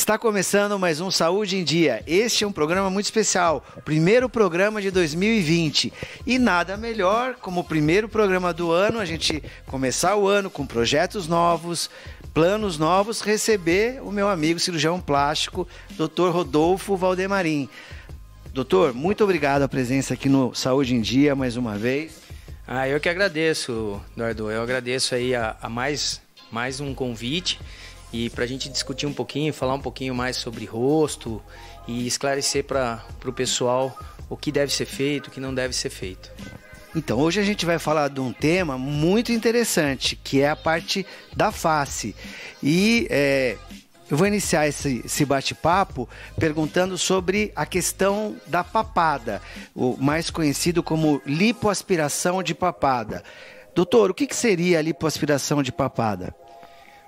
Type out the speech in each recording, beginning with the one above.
Está começando mais um Saúde em Dia. Este é um programa muito especial, primeiro programa de 2020. E nada melhor, como o primeiro programa do ano, a gente começar o ano com projetos novos, planos novos, receber o meu amigo cirurgião plástico, Dr. Rodolfo Valdemarim. Doutor, muito obrigado a presença aqui no Saúde em Dia mais uma vez. Ah, eu que agradeço, Eduardo. Eu agradeço aí a, a mais, mais um convite e para a gente discutir um pouquinho, falar um pouquinho mais sobre rosto e esclarecer para o pessoal o que deve ser feito, o que não deve ser feito. Então, hoje a gente vai falar de um tema muito interessante, que é a parte da face. E é, eu vou iniciar esse, esse bate-papo perguntando sobre a questão da papada, o mais conhecido como lipoaspiração de papada. Doutor, o que, que seria a lipoaspiração de papada?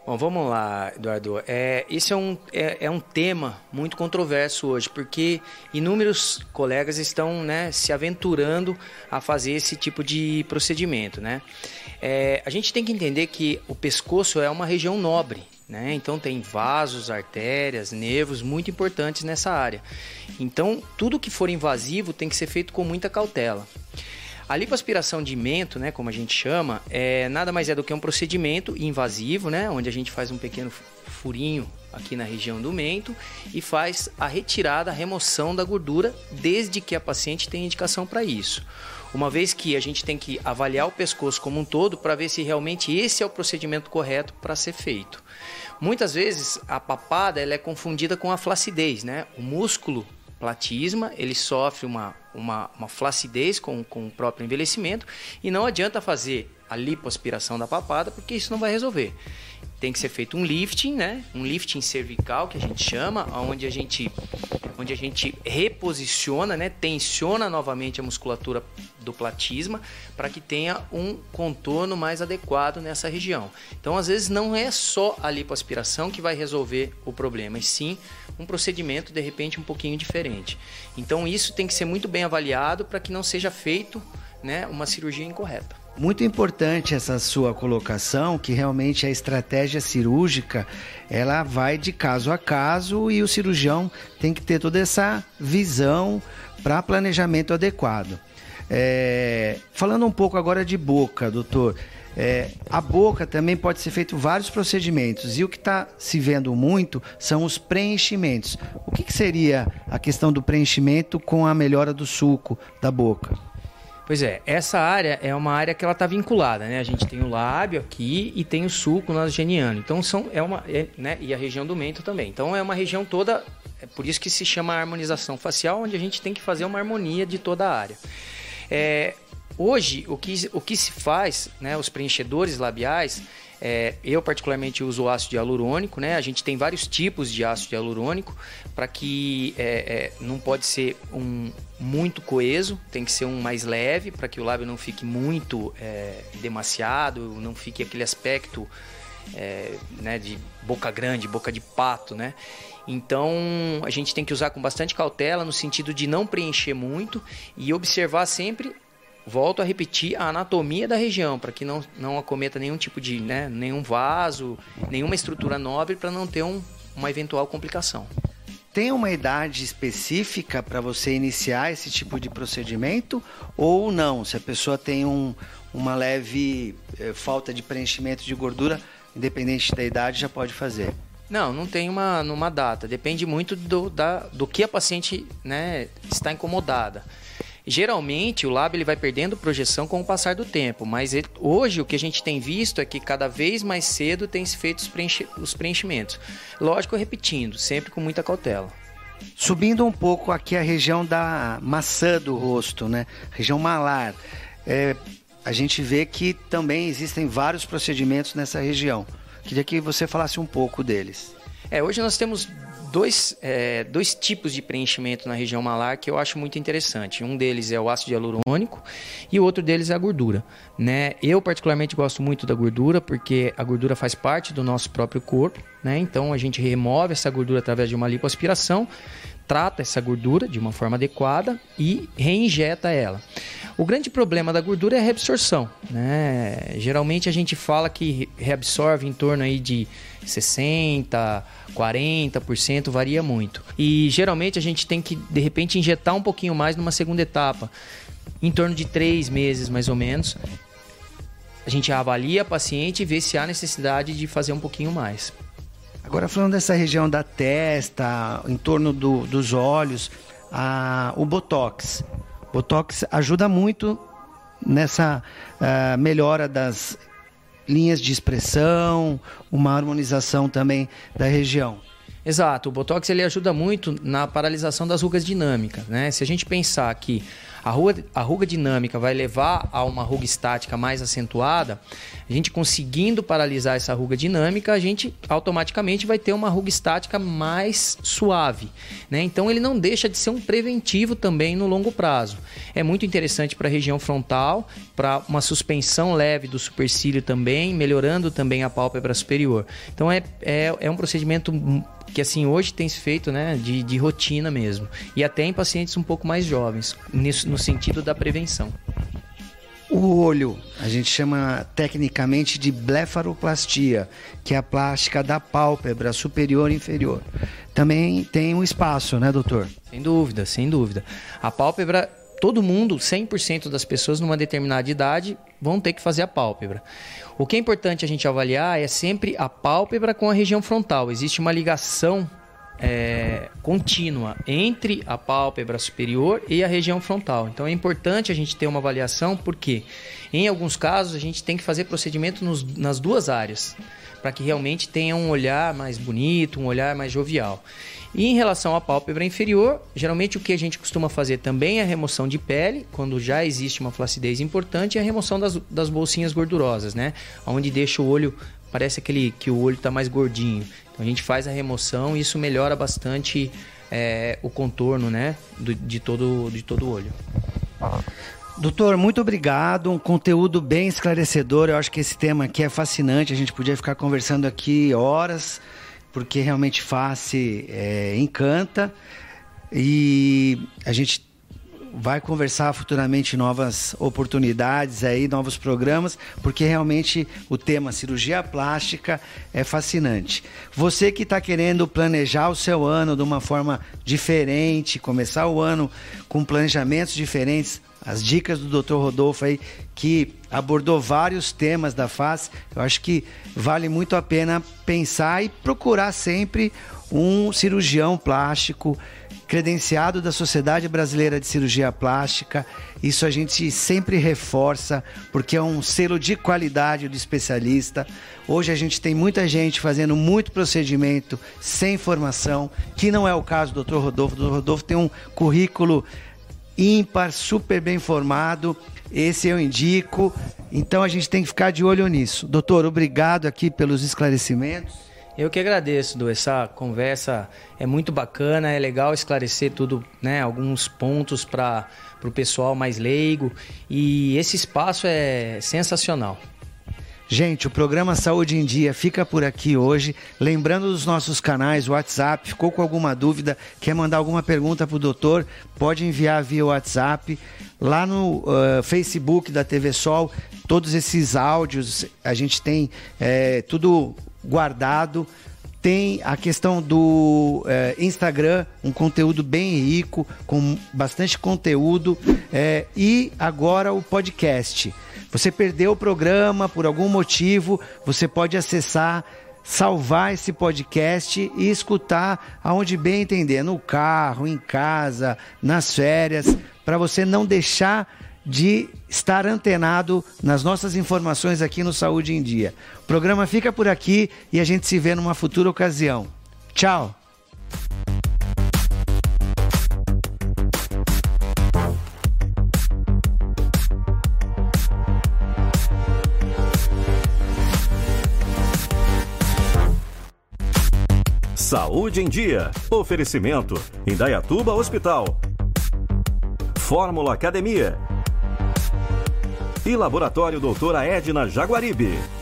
Bom, vamos lá, Eduardo. É, esse é um, é, é, um tema muito controverso hoje, porque inúmeros colegas estão né, se aventurando a fazer esse tipo de procedimento. Né? É, a gente tem que entender que o pescoço é uma região nobre, né? então tem vasos, artérias, nervos muito importantes nessa área. Então, tudo que for invasivo tem que ser feito com muita cautela. A lipoaspiração de mento, né, como a gente chama, é nada mais é do que um procedimento invasivo, né, onde a gente faz um pequeno furinho aqui na região do mento e faz a retirada, a remoção da gordura, desde que a paciente tenha indicação para isso. Uma vez que a gente tem que avaliar o pescoço como um todo para ver se realmente esse é o procedimento correto para ser feito. Muitas vezes a papada ela é confundida com a flacidez, né? O músculo platisma, ele sofre uma, uma, uma flacidez com, com o próprio envelhecimento e não adianta fazer a lipoaspiração da papada porque isso não vai resolver tem que ser feito um lifting, né? Um lifting cervical que a gente chama, onde a gente, onde a gente reposiciona, né? Tensiona novamente a musculatura do platisma para que tenha um contorno mais adequado nessa região. Então, às vezes não é só a lipoaspiração que vai resolver o problema, e sim um procedimento de repente um pouquinho diferente. Então, isso tem que ser muito bem avaliado para que não seja feito, né, uma cirurgia incorreta. Muito importante essa sua colocação, que realmente a estratégia cirúrgica ela vai de caso a caso e o cirurgião tem que ter toda essa visão para planejamento adequado. É, falando um pouco agora de boca, doutor, é, a boca também pode ser feito vários procedimentos e o que está se vendo muito são os preenchimentos. O que, que seria a questão do preenchimento com a melhora do suco da boca? Pois é, essa área é uma área que ela está vinculada, né? A gente tem o lábio aqui e tem o sulco nasogeniano. Então são é uma, é, né? E a região do mento também. Então é uma região toda, é por isso que se chama harmonização facial, onde a gente tem que fazer uma harmonia de toda a área. É, hoje o que, o que se faz, né? Os preenchedores labiais é, eu particularmente uso ácido hialurônico, né? A gente tem vários tipos de ácido hialurônico para que é, é, não pode ser um muito coeso, tem que ser um mais leve para que o lábio não fique muito é, demasiado, não fique aquele aspecto é, né, de boca grande, boca de pato, né? Então a gente tem que usar com bastante cautela no sentido de não preencher muito e observar sempre volto a repetir a anatomia da região para que não, não acometa nenhum tipo de né, nenhum vaso, nenhuma estrutura nobre para não ter um, uma eventual complicação. Tem uma idade específica para você iniciar esse tipo de procedimento ou não? Se a pessoa tem um, uma leve eh, falta de preenchimento de gordura, independente da idade, já pode fazer? Não, não tem uma, uma data. Depende muito do, da, do que a paciente né, está incomodada. Geralmente o lábio ele vai perdendo projeção com o passar do tempo, mas ele, hoje o que a gente tem visto é que cada vez mais cedo tem se feito os, preenchi, os preenchimentos. Lógico, repetindo, sempre com muita cautela. Subindo um pouco aqui a região da maçã do rosto, né? Região malar. É, a gente vê que também existem vários procedimentos nessa região. Queria que você falasse um pouco deles. É, hoje nós temos dois, é, dois tipos de preenchimento na região malar que eu acho muito interessante. Um deles é o ácido hialurônico e o outro deles é a gordura. Né? Eu, particularmente, gosto muito da gordura porque a gordura faz parte do nosso próprio corpo. Né? Então, a gente remove essa gordura através de uma lipoaspiração, trata essa gordura de uma forma adequada e reinjeta ela. O grande problema da gordura é a reabsorção. Né? Geralmente a gente fala que reabsorve em torno aí de 60%, 40%, varia muito. E geralmente a gente tem que, de repente, injetar um pouquinho mais numa segunda etapa, em torno de três meses mais ou menos. A gente avalia a paciente e vê se há necessidade de fazer um pouquinho mais. Agora, falando dessa região da testa, em torno do, dos olhos, a, o Botox. Botox ajuda muito nessa uh, melhora das linhas de expressão, uma harmonização também da região. Exato, o Botox ele ajuda muito na paralisação das rugas dinâmicas, né? Se a gente pensar que a ruga, a ruga dinâmica vai levar a uma ruga estática mais acentuada, a gente conseguindo paralisar essa ruga dinâmica, a gente automaticamente vai ter uma ruga estática mais suave. Né? Então ele não deixa de ser um preventivo também no longo prazo. É muito interessante para a região frontal, para uma suspensão leve do supercílio também, melhorando também a pálpebra superior. Então é, é, é um procedimento que assim hoje tem se feito né, de, de rotina mesmo. E até em pacientes um pouco mais jovens, nisso, no sentido da prevenção. O olho, a gente chama tecnicamente de blefaroplastia, que é a plástica da pálpebra superior e inferior. Também tem um espaço, né, doutor? Sem dúvida, sem dúvida. A pálpebra, todo mundo, 100% das pessoas numa determinada idade vão ter que fazer a pálpebra. O que é importante a gente avaliar é sempre a pálpebra com a região frontal. Existe uma ligação é, contínua entre a pálpebra superior e a região frontal. Então é importante a gente ter uma avaliação, porque em alguns casos a gente tem que fazer procedimento nos, nas duas áreas, para que realmente tenha um olhar mais bonito, um olhar mais jovial. E em relação à pálpebra inferior, geralmente o que a gente costuma fazer também é a remoção de pele, quando já existe uma flacidez importante, e a remoção das, das bolsinhas gordurosas, né? Onde deixa o olho, parece aquele que o olho está mais gordinho. Então a gente faz a remoção e isso melhora bastante é, o contorno, né? Do, de, todo, de todo o olho. Doutor, muito obrigado. Um conteúdo bem esclarecedor. Eu acho que esse tema aqui é fascinante. A gente podia ficar conversando aqui horas porque realmente face é, encanta e a gente vai conversar futuramente novas oportunidades aí, novos programas, porque realmente o tema cirurgia plástica é fascinante. Você que está querendo planejar o seu ano de uma forma diferente, começar o ano com planejamentos diferentes, as dicas do Dr. Rodolfo aí, que abordou vários temas da face, eu acho que vale muito a pena pensar e procurar sempre um cirurgião plástico credenciado da Sociedade Brasileira de Cirurgia Plástica. Isso a gente sempre reforça, porque é um selo de qualidade do especialista. Hoje a gente tem muita gente fazendo muito procedimento sem formação, que não é o caso do Dr. Rodolfo. O Dr. Rodolfo tem um currículo ímpar, super bem formado. Esse eu indico. Então a gente tem que ficar de olho nisso. Doutor, obrigado aqui pelos esclarecimentos. Eu que agradeço, Du. Essa conversa é muito bacana, é legal esclarecer tudo, né? Alguns pontos para o pessoal mais leigo. E esse espaço é sensacional. Gente, o programa Saúde em Dia fica por aqui hoje. Lembrando dos nossos canais, WhatsApp, ficou com alguma dúvida, quer mandar alguma pergunta para o doutor, pode enviar via WhatsApp. Lá no uh, Facebook da TV Sol, todos esses áudios, a gente tem é, tudo guardado. Tem a questão do é, Instagram, um conteúdo bem rico, com bastante conteúdo. É, e agora o podcast. Você perdeu o programa por algum motivo, você pode acessar, salvar esse podcast e escutar aonde bem entender, no carro, em casa, nas férias, para você não deixar de estar antenado nas nossas informações aqui no Saúde em Dia. O programa fica por aqui e a gente se vê numa futura ocasião. Tchau! Saúde em Dia. Oferecimento: Indaiatuba Hospital. Fórmula Academia. E Laboratório Doutora Edna Jaguaribe.